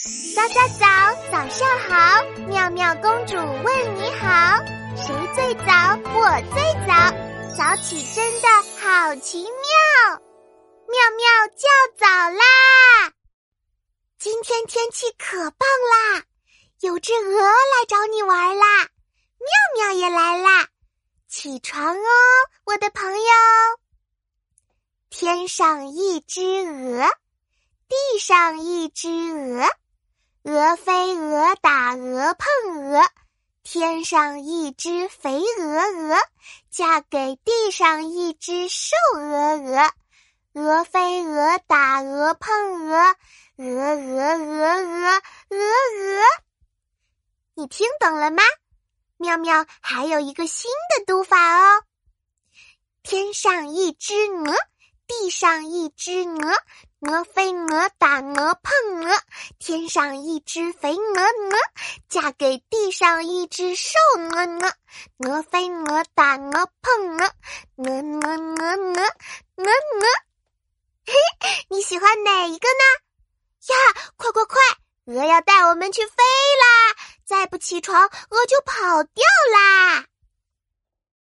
早早早，早上好！妙妙公主问你好，谁最早？我最早，早起真的好奇妙，妙妙叫早啦！今天天气可棒啦，有只鹅来找你玩啦，妙妙也来啦，起床哦，我的朋友！天上一只鹅，地上一只鹅。鹅飞鹅打鹅碰鹅，天上一只肥鹅鹅嫁给地上一只瘦鹅鹅，鹅飞鹅打鹅碰鹅，鹅鹅鹅鹅鹅鹅。你听懂了吗？妙妙还有一个新的读法哦。天上一只鹅，地上一只鹅。鹅飞鹅打鹅碰鹅，天上一只肥鹅鹅嫁给地上一只瘦鹅鹅，鹅飞鹅打鹅碰鹅，鹅鹅鹅鹅鹅鹅。嘿，你喜欢哪一个呢？呀，快快快，鹅要带我们去飞啦！再不起床，鹅就跑掉啦！